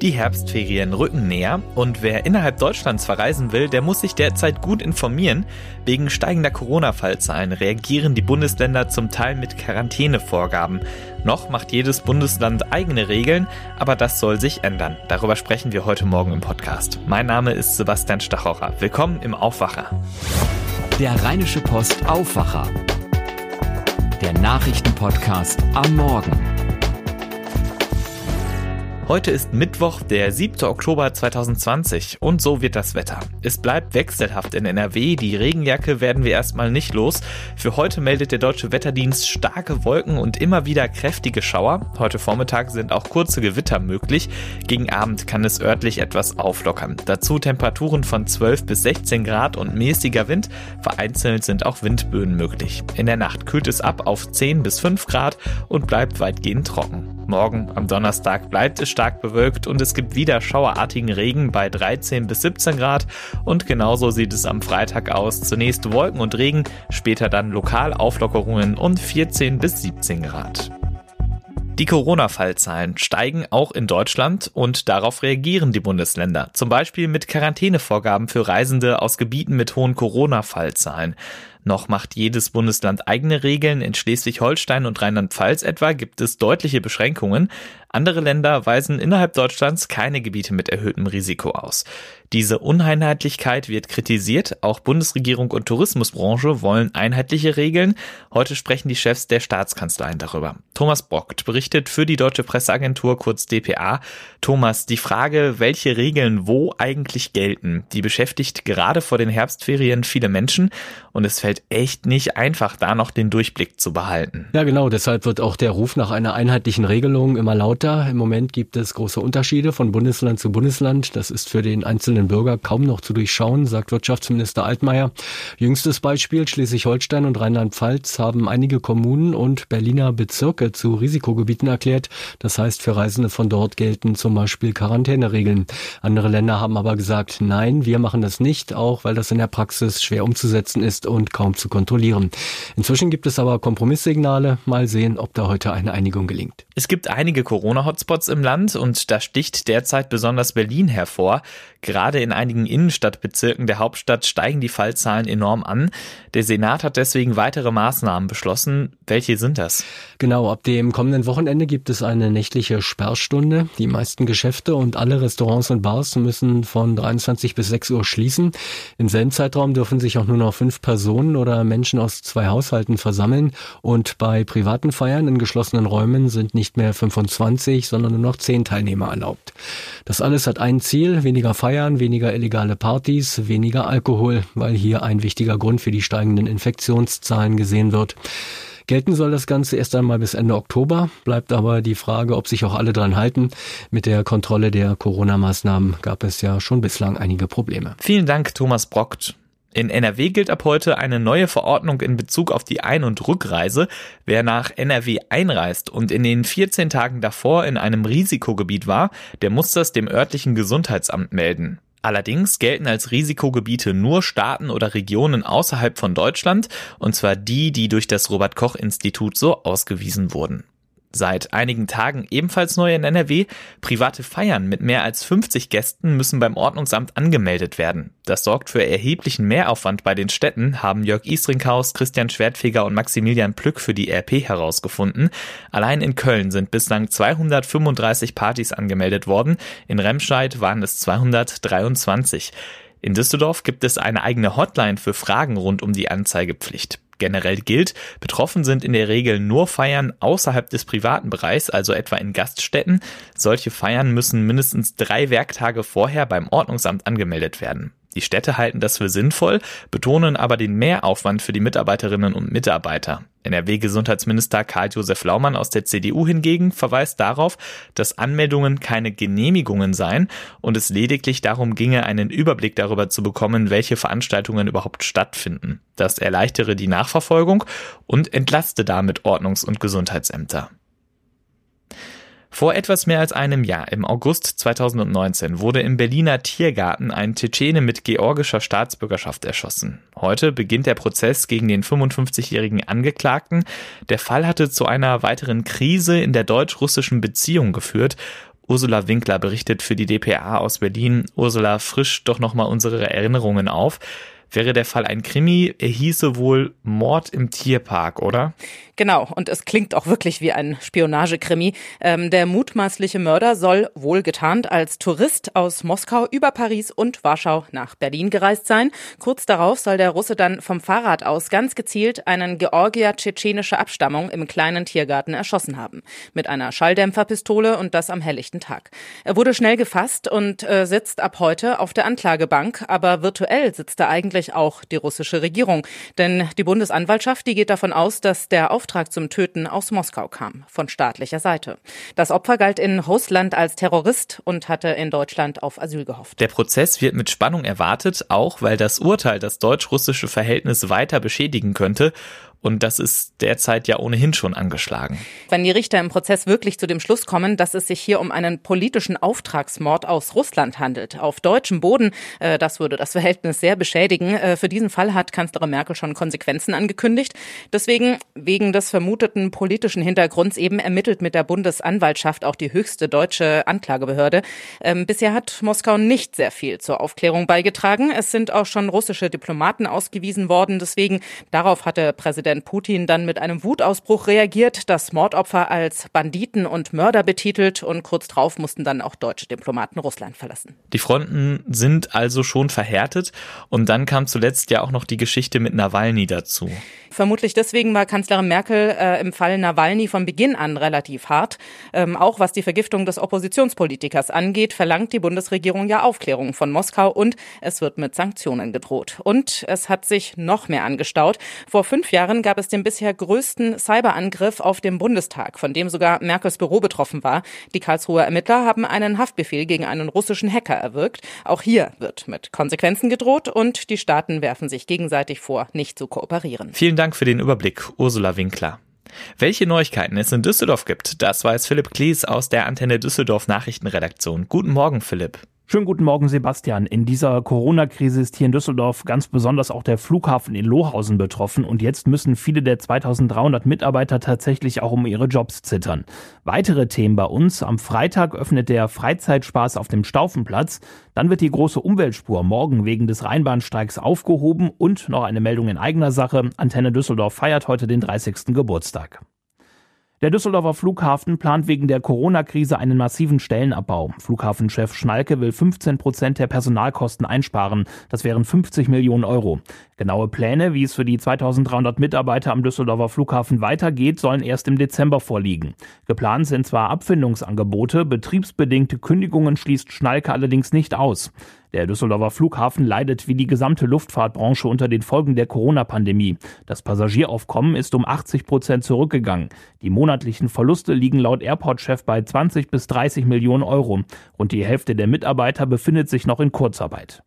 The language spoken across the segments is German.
Die Herbstferien rücken näher und wer innerhalb Deutschlands verreisen will, der muss sich derzeit gut informieren. Wegen steigender Corona-Fallzahlen reagieren die Bundesländer zum Teil mit Quarantänevorgaben. Noch macht jedes Bundesland eigene Regeln, aber das soll sich ändern. Darüber sprechen wir heute Morgen im Podcast. Mein Name ist Sebastian Stachocher. Willkommen im Aufwacher. Der Rheinische Post Aufwacher. Der Nachrichtenpodcast am Morgen. Heute ist Mittwoch, der 7. Oktober 2020 und so wird das Wetter. Es bleibt wechselhaft in NRW, die Regenjacke werden wir erstmal nicht los. Für heute meldet der Deutsche Wetterdienst starke Wolken und immer wieder kräftige Schauer. Heute Vormittag sind auch kurze Gewitter möglich. Gegen Abend kann es örtlich etwas auflockern. Dazu Temperaturen von 12 bis 16 Grad und mäßiger Wind. Vereinzelt sind auch Windböen möglich. In der Nacht kühlt es ab auf 10 bis 5 Grad und bleibt weitgehend trocken. Morgen am Donnerstag bleibt es stark bewölkt und es gibt wieder schauerartigen Regen bei 13 bis 17 Grad und genauso sieht es am Freitag aus. Zunächst Wolken und Regen, später dann lokal Auflockerungen und 14 bis 17 Grad. Die Corona-Fallzahlen steigen auch in Deutschland und darauf reagieren die Bundesländer, zum Beispiel mit Quarantänevorgaben für Reisende aus Gebieten mit hohen Corona-Fallzahlen. Noch macht jedes Bundesland eigene Regeln. In Schleswig-Holstein und Rheinland-Pfalz etwa gibt es deutliche Beschränkungen. Andere Länder weisen innerhalb Deutschlands keine Gebiete mit erhöhtem Risiko aus. Diese Uneinheitlichkeit wird kritisiert. Auch Bundesregierung und Tourismusbranche wollen einheitliche Regeln. Heute sprechen die Chefs der Staatskanzleien darüber. Thomas Brockt berichtet für die Deutsche Presseagentur kurz dpa. Thomas, die Frage, welche Regeln wo eigentlich gelten, die beschäftigt gerade vor den Herbstferien viele Menschen und es fällt echt nicht einfach, da noch den Durchblick zu behalten. Ja, genau. Deshalb wird auch der Ruf nach einer einheitlichen Regelung immer lauter. Im Moment gibt es große Unterschiede von Bundesland zu Bundesland. Das ist für den einzelnen Bürger kaum noch zu durchschauen, sagt Wirtschaftsminister Altmaier. Jüngstes Beispiel Schleswig-Holstein und Rheinland-Pfalz haben einige Kommunen und Berliner Bezirke zu Risikogebieten erklärt. Das heißt, für Reisende von dort gelten zum Beispiel Quarantäneregeln. Andere Länder haben aber gesagt, nein, wir machen das nicht, auch weil das in der Praxis schwer umzusetzen ist und kaum zu kontrollieren. Inzwischen gibt es aber Kompromisssignale. Mal sehen, ob da heute eine Einigung gelingt. Es gibt einige Corona-Hotspots im Land und da sticht derzeit besonders Berlin hervor. Gerade in einigen Innenstadtbezirken der Hauptstadt steigen die Fallzahlen enorm an. Der Senat hat deswegen weitere Maßnahmen beschlossen. Welche sind das? Genau, ab dem kommenden Wochenende gibt es eine nächtliche Sperrstunde. Die meisten Geschäfte und alle Restaurants und Bars müssen von 23 bis 6 Uhr schließen. Im selben Zeitraum dürfen sich auch nur noch fünf Personen oder Menschen aus zwei Haushalten versammeln. Und bei privaten Feiern in geschlossenen Räumen sind nicht mehr 25, sondern nur noch 10 Teilnehmer erlaubt. Das alles hat ein Ziel, weniger Feiern, weniger illegale Partys, weniger Alkohol, weil hier ein wichtiger Grund für die steigenden Infektionszahlen gesehen wird. Gelten soll das Ganze erst einmal bis Ende Oktober, bleibt aber die Frage, ob sich auch alle dran halten. Mit der Kontrolle der Corona-Maßnahmen gab es ja schon bislang einige Probleme. Vielen Dank, Thomas Brockt. In NRW gilt ab heute eine neue Verordnung in Bezug auf die Ein- und Rückreise. Wer nach NRW einreist und in den 14 Tagen davor in einem Risikogebiet war, der muss das dem örtlichen Gesundheitsamt melden. Allerdings gelten als Risikogebiete nur Staaten oder Regionen außerhalb von Deutschland, und zwar die, die durch das Robert Koch Institut so ausgewiesen wurden. Seit einigen Tagen ebenfalls neu in NRW. Private Feiern mit mehr als 50 Gästen müssen beim Ordnungsamt angemeldet werden. Das sorgt für erheblichen Mehraufwand bei den Städten, haben Jörg Isringhaus, Christian Schwertfeger und Maximilian Plück für die RP herausgefunden. Allein in Köln sind bislang 235 Partys angemeldet worden. In Remscheid waren es 223. In Düsseldorf gibt es eine eigene Hotline für Fragen rund um die Anzeigepflicht. Generell gilt, betroffen sind in der Regel nur Feiern außerhalb des privaten Bereichs, also etwa in Gaststätten. Solche Feiern müssen mindestens drei Werktage vorher beim Ordnungsamt angemeldet werden. Die Städte halten das für sinnvoll, betonen aber den Mehraufwand für die Mitarbeiterinnen und Mitarbeiter. NRW-Gesundheitsminister Karl-Josef Laumann aus der CDU hingegen verweist darauf, dass Anmeldungen keine Genehmigungen seien und es lediglich darum ginge, einen Überblick darüber zu bekommen, welche Veranstaltungen überhaupt stattfinden. Das erleichtere die Nachverfolgung und entlaste damit Ordnungs- und Gesundheitsämter. Vor etwas mehr als einem Jahr, im August 2019, wurde im Berliner Tiergarten ein Tschetschene mit georgischer Staatsbürgerschaft erschossen. Heute beginnt der Prozess gegen den 55-jährigen Angeklagten. Der Fall hatte zu einer weiteren Krise in der deutsch-russischen Beziehung geführt Ursula Winkler berichtet für die DPA aus Berlin. Ursula, frisch doch nochmal unsere Erinnerungen auf. Wäre der Fall ein Krimi, er hieße wohl Mord im Tierpark, oder? Genau, und es klingt auch wirklich wie ein Spionagekrimi. Ähm, der mutmaßliche Mörder soll wohl getarnt als Tourist aus Moskau über Paris und Warschau nach Berlin gereist sein. Kurz darauf soll der Russe dann vom Fahrrad aus ganz gezielt einen Georgier tschetschenischer Abstammung im kleinen Tiergarten erschossen haben. Mit einer Schalldämpferpistole und das am helllichten Tag. Er wurde schnell gefasst und äh, sitzt ab heute auf der Anklagebank, aber virtuell sitzt er eigentlich auch die russische Regierung. Denn die Bundesanwaltschaft, die geht davon aus, dass der Auftrag zum Töten aus Moskau kam, von staatlicher Seite. Das Opfer galt in Russland als Terrorist und hatte in Deutschland auf Asyl gehofft. Der Prozess wird mit Spannung erwartet, auch weil das Urteil das deutsch-russische Verhältnis weiter beschädigen könnte und das ist derzeit ja ohnehin schon angeschlagen. Wenn die Richter im Prozess wirklich zu dem Schluss kommen, dass es sich hier um einen politischen Auftragsmord aus Russland handelt, auf deutschem Boden, äh, das würde das Verhältnis sehr beschädigen. Äh, für diesen Fall hat Kanzlerin Merkel schon Konsequenzen angekündigt. Deswegen, wegen des vermuteten politischen Hintergrunds eben ermittelt mit der Bundesanwaltschaft auch die höchste deutsche Anklagebehörde. Ähm, bisher hat Moskau nicht sehr viel zur Aufklärung beigetragen. Es sind auch schon russische Diplomaten ausgewiesen worden. Deswegen, darauf hatte Präsident Präsident Putin dann mit einem Wutausbruch reagiert, das Mordopfer als Banditen und Mörder betitelt und kurz darauf mussten dann auch deutsche Diplomaten Russland verlassen. Die Fronten sind also schon verhärtet und dann kam zuletzt ja auch noch die Geschichte mit Nawalny dazu. Vermutlich deswegen war Kanzlerin Merkel äh, im Fall Nawalny von Beginn an relativ hart. Ähm, auch was die Vergiftung des Oppositionspolitikers angeht, verlangt die Bundesregierung ja Aufklärung von Moskau und es wird mit Sanktionen gedroht. Und es hat sich noch mehr angestaut. Vor fünf Jahren gab es den bisher größten Cyberangriff auf dem Bundestag, von dem sogar Merkels Büro betroffen war. Die Karlsruher Ermittler haben einen Haftbefehl gegen einen russischen Hacker erwirkt. Auch hier wird mit Konsequenzen gedroht und die Staaten werfen sich gegenseitig vor, nicht zu kooperieren. Vielen Dank für den Überblick, Ursula Winkler. Welche Neuigkeiten es in Düsseldorf gibt, das weiß Philipp Klies aus der Antenne Düsseldorf Nachrichtenredaktion. Guten Morgen, Philipp. Schönen guten Morgen, Sebastian. In dieser Corona-Krise ist hier in Düsseldorf ganz besonders auch der Flughafen in Lohausen betroffen und jetzt müssen viele der 2300 Mitarbeiter tatsächlich auch um ihre Jobs zittern. Weitere Themen bei uns. Am Freitag öffnet der Freizeitspaß auf dem Staufenplatz. Dann wird die große Umweltspur morgen wegen des Rheinbahnstreiks aufgehoben und noch eine Meldung in eigener Sache. Antenne Düsseldorf feiert heute den 30. Geburtstag. Der Düsseldorfer Flughafen plant wegen der Corona-Krise einen massiven Stellenabbau. Flughafenchef Schnalke will 15 Prozent der Personalkosten einsparen. Das wären 50 Millionen Euro. Genaue Pläne, wie es für die 2300 Mitarbeiter am Düsseldorfer Flughafen weitergeht, sollen erst im Dezember vorliegen. Geplant sind zwar Abfindungsangebote, betriebsbedingte Kündigungen schließt Schnalke allerdings nicht aus. Der Düsseldorfer Flughafen leidet wie die gesamte Luftfahrtbranche unter den Folgen der Corona-Pandemie. Das Passagieraufkommen ist um 80 Prozent zurückgegangen. Die monatlichen Verluste liegen laut Airport-Chef bei 20 bis 30 Millionen Euro. Rund die Hälfte der Mitarbeiter befindet sich noch in Kurzarbeit.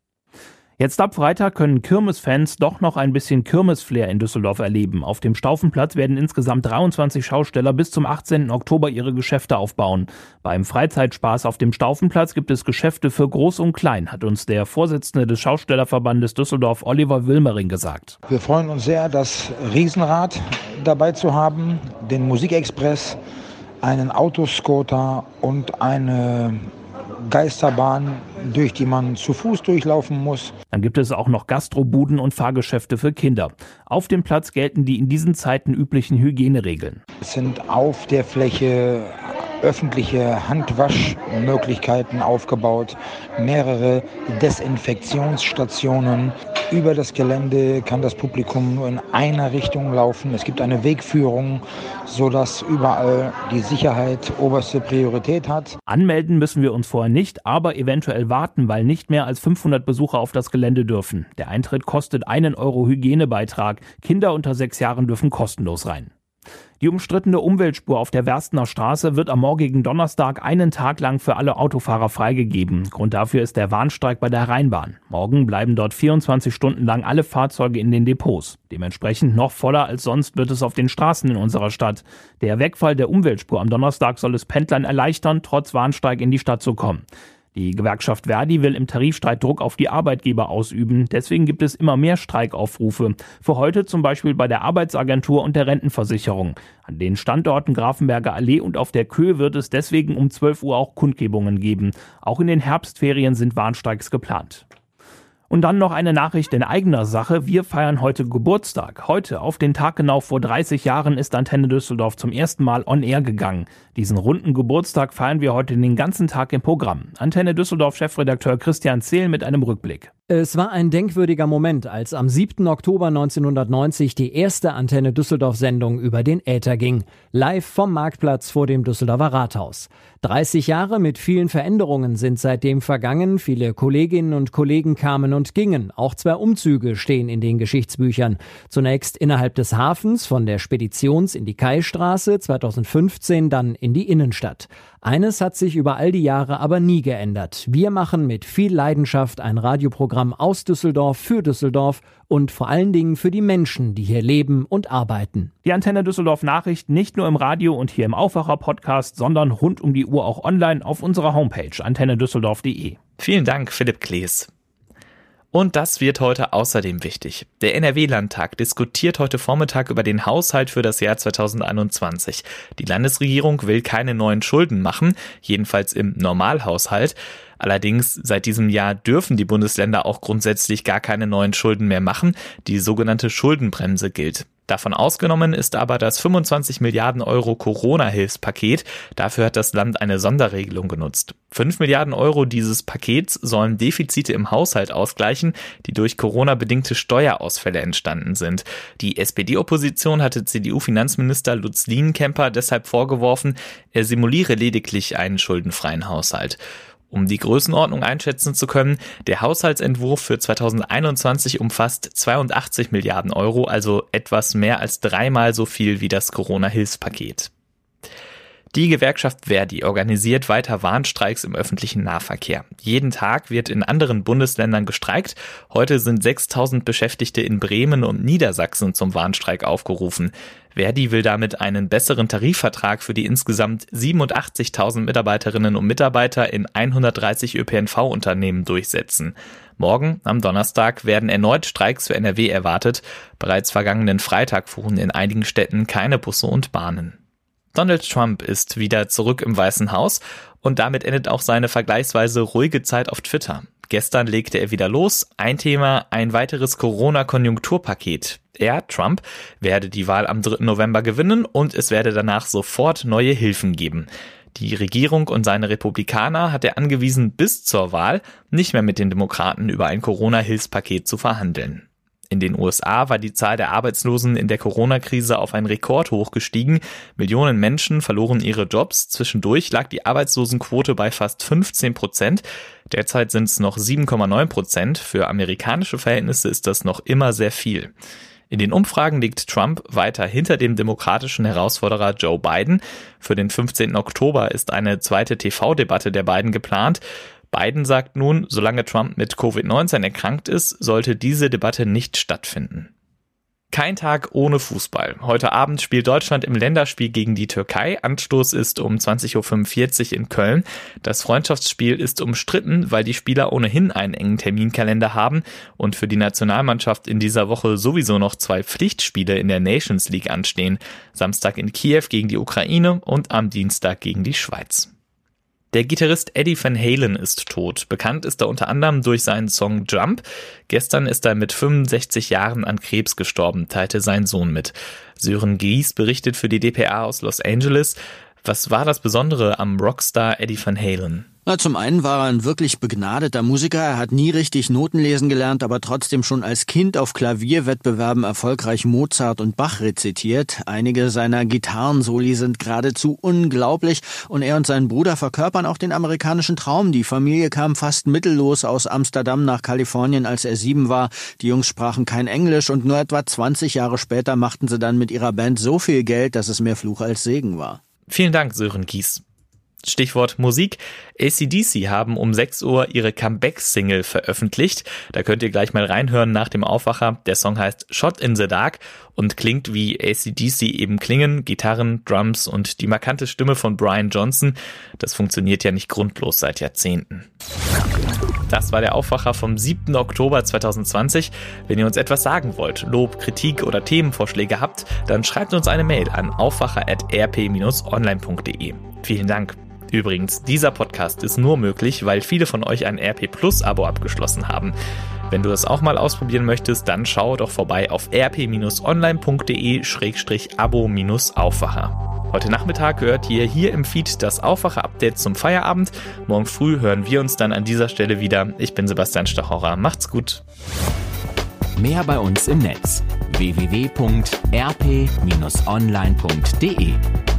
Jetzt ab Freitag können Kirmesfans doch noch ein bisschen Kirmesflair in Düsseldorf erleben. Auf dem Staufenplatz werden insgesamt 23 Schausteller bis zum 18. Oktober ihre Geschäfte aufbauen. Beim Freizeitspaß auf dem Staufenplatz gibt es Geschäfte für Groß und Klein, hat uns der Vorsitzende des Schaustellerverbandes Düsseldorf, Oliver Wilmering, gesagt. Wir freuen uns sehr, das Riesenrad dabei zu haben, den Musikexpress, einen Autoscooter und eine Geisterbahn, durch die man zu Fuß durchlaufen muss. Dann gibt es auch noch Gastrobuden und Fahrgeschäfte für Kinder. Auf dem Platz gelten die in diesen Zeiten üblichen Hygieneregeln. Es sind auf der Fläche öffentliche Handwaschmöglichkeiten aufgebaut, mehrere Desinfektionsstationen. Über das Gelände kann das Publikum nur in einer Richtung laufen. Es gibt eine Wegführung, sodass überall die Sicherheit oberste Priorität hat. Anmelden müssen wir uns vorher nicht, aber eventuell warten, weil nicht mehr als 500 Besucher auf das Gelände dürfen. Der Eintritt kostet einen Euro Hygienebeitrag. Kinder unter sechs Jahren dürfen kostenlos rein. Die umstrittene Umweltspur auf der Werstener Straße wird am morgigen Donnerstag einen Tag lang für alle Autofahrer freigegeben. Grund dafür ist der Warnstreik bei der Rheinbahn. Morgen bleiben dort 24 Stunden lang alle Fahrzeuge in den Depots. Dementsprechend noch voller als sonst wird es auf den Straßen in unserer Stadt. Der Wegfall der Umweltspur am Donnerstag soll es Pendlern erleichtern, trotz Warnstreik in die Stadt zu kommen. Die Gewerkschaft Verdi will im Tarifstreit Druck auf die Arbeitgeber ausüben. Deswegen gibt es immer mehr Streikaufrufe. Für heute zum Beispiel bei der Arbeitsagentur und der Rentenversicherung. An den Standorten Grafenberger Allee und auf der Köhe wird es deswegen um 12 Uhr auch Kundgebungen geben. Auch in den Herbstferien sind Warnstreiks geplant. Und dann noch eine Nachricht in eigener Sache. Wir feiern heute Geburtstag. Heute, auf den Tag genau vor 30 Jahren, ist Antenne Düsseldorf zum ersten Mal on air gegangen. Diesen runden Geburtstag feiern wir heute den ganzen Tag im Programm. Antenne Düsseldorf Chefredakteur Christian Zehl mit einem Rückblick. Es war ein denkwürdiger Moment, als am 7. Oktober 1990 die erste Antenne Düsseldorf-Sendung über den Äther ging. Live vom Marktplatz vor dem Düsseldorfer Rathaus. 30 Jahre mit vielen Veränderungen sind seitdem vergangen. Viele Kolleginnen und Kollegen kamen und gingen. Auch zwei Umzüge stehen in den Geschichtsbüchern. Zunächst innerhalb des Hafens von der Speditions in die Kaistraße, 2015 dann in die Innenstadt. Eines hat sich über all die Jahre aber nie geändert. Wir machen mit viel Leidenschaft ein Radioprogramm aus Düsseldorf für Düsseldorf und vor allen Dingen für die Menschen, die hier leben und arbeiten. Die Antenne Düsseldorf Nachricht nicht nur im Radio und hier im Aufwacher Podcast, sondern rund um die Uhr auch online auf unserer Homepage antennedüsseldorf.de. Vielen Dank, Philipp Klees. Und das wird heute außerdem wichtig. Der NRW-Landtag diskutiert heute Vormittag über den Haushalt für das Jahr 2021. Die Landesregierung will keine neuen Schulden machen, jedenfalls im Normalhaushalt. Allerdings seit diesem Jahr dürfen die Bundesländer auch grundsätzlich gar keine neuen Schulden mehr machen. Die sogenannte Schuldenbremse gilt. Davon ausgenommen ist aber das 25 Milliarden Euro Corona-Hilfspaket. Dafür hat das Land eine Sonderregelung genutzt. 5 Milliarden Euro dieses Pakets sollen Defizite im Haushalt ausgleichen, die durch Corona-bedingte Steuerausfälle entstanden sind. Die SPD-Opposition hatte CDU-Finanzminister Lutz Lienkemper deshalb vorgeworfen, er simuliere lediglich einen schuldenfreien Haushalt. Um die Größenordnung einschätzen zu können, der Haushaltsentwurf für 2021 umfasst 82 Milliarden Euro, also etwas mehr als dreimal so viel wie das Corona-Hilfspaket. Die Gewerkschaft Verdi organisiert weiter Warnstreiks im öffentlichen Nahverkehr. Jeden Tag wird in anderen Bundesländern gestreikt. Heute sind 6000 Beschäftigte in Bremen und Niedersachsen zum Warnstreik aufgerufen. Verdi will damit einen besseren Tarifvertrag für die insgesamt 87.000 Mitarbeiterinnen und Mitarbeiter in 130 ÖPNV-Unternehmen durchsetzen. Morgen, am Donnerstag, werden erneut Streiks für NRW erwartet. Bereits vergangenen Freitag fuhren in einigen Städten keine Busse und Bahnen. Donald Trump ist wieder zurück im Weißen Haus und damit endet auch seine vergleichsweise ruhige Zeit auf Twitter. Gestern legte er wieder los. Ein Thema, ein weiteres Corona-Konjunkturpaket. Er, Trump, werde die Wahl am 3. November gewinnen und es werde danach sofort neue Hilfen geben. Die Regierung und seine Republikaner hat er angewiesen, bis zur Wahl nicht mehr mit den Demokraten über ein Corona-Hilfspaket zu verhandeln. In den USA war die Zahl der Arbeitslosen in der Corona-Krise auf ein Rekordhoch gestiegen. Millionen Menschen verloren ihre Jobs. Zwischendurch lag die Arbeitslosenquote bei fast 15 Prozent. Derzeit sind es noch 7,9 Prozent. Für amerikanische Verhältnisse ist das noch immer sehr viel. In den Umfragen liegt Trump weiter hinter dem demokratischen Herausforderer Joe Biden. Für den 15. Oktober ist eine zweite TV-Debatte der beiden geplant. Biden sagt nun, solange Trump mit Covid-19 erkrankt ist, sollte diese Debatte nicht stattfinden. Kein Tag ohne Fußball. Heute Abend spielt Deutschland im Länderspiel gegen die Türkei. Anstoß ist um 20.45 Uhr in Köln. Das Freundschaftsspiel ist umstritten, weil die Spieler ohnehin einen engen Terminkalender haben und für die Nationalmannschaft in dieser Woche sowieso noch zwei Pflichtspiele in der Nations League anstehen. Samstag in Kiew gegen die Ukraine und am Dienstag gegen die Schweiz. Der Gitarrist Eddie Van Halen ist tot. Bekannt ist er unter anderem durch seinen Song Jump. Gestern ist er mit 65 Jahren an Krebs gestorben, teilte sein Sohn mit. Sören Gies berichtet für die DPA aus Los Angeles. Was war das Besondere am Rockstar Eddie Van Halen? Na, zum einen war er ein wirklich begnadeter Musiker. Er hat nie richtig Noten lesen gelernt, aber trotzdem schon als Kind auf Klavierwettbewerben erfolgreich Mozart und Bach rezitiert. Einige seiner Gitarrensoli sind geradezu unglaublich und er und sein Bruder verkörpern auch den amerikanischen Traum. Die Familie kam fast mittellos aus Amsterdam nach Kalifornien, als er sieben war. Die Jungs sprachen kein Englisch und nur etwa 20 Jahre später machten sie dann mit ihrer Band so viel Geld, dass es mehr Fluch als Segen war. Vielen Dank, Sören Gies. Stichwort Musik. ACDC haben um 6 Uhr ihre Comeback-Single veröffentlicht. Da könnt ihr gleich mal reinhören nach dem Aufwacher. Der Song heißt Shot in the Dark und klingt wie ACDC eben klingen. Gitarren, Drums und die markante Stimme von Brian Johnson. Das funktioniert ja nicht grundlos seit Jahrzehnten. Das war der Aufwacher vom 7. Oktober 2020. Wenn ihr uns etwas sagen wollt, Lob, Kritik oder Themenvorschläge habt, dann schreibt uns eine Mail an aufwacher.rp-online.de. Vielen Dank. Übrigens, dieser Podcast ist nur möglich, weil viele von euch ein RP Plus Abo abgeschlossen haben. Wenn du das auch mal ausprobieren möchtest, dann schau doch vorbei auf rp-online.de-abo-aufwacher. Heute Nachmittag hört ihr hier im Feed das Aufwacher-Update zum Feierabend. Morgen früh hören wir uns dann an dieser Stelle wieder. Ich bin Sebastian Stachorer. Macht's gut. Mehr bei uns im Netz www.rp-online.de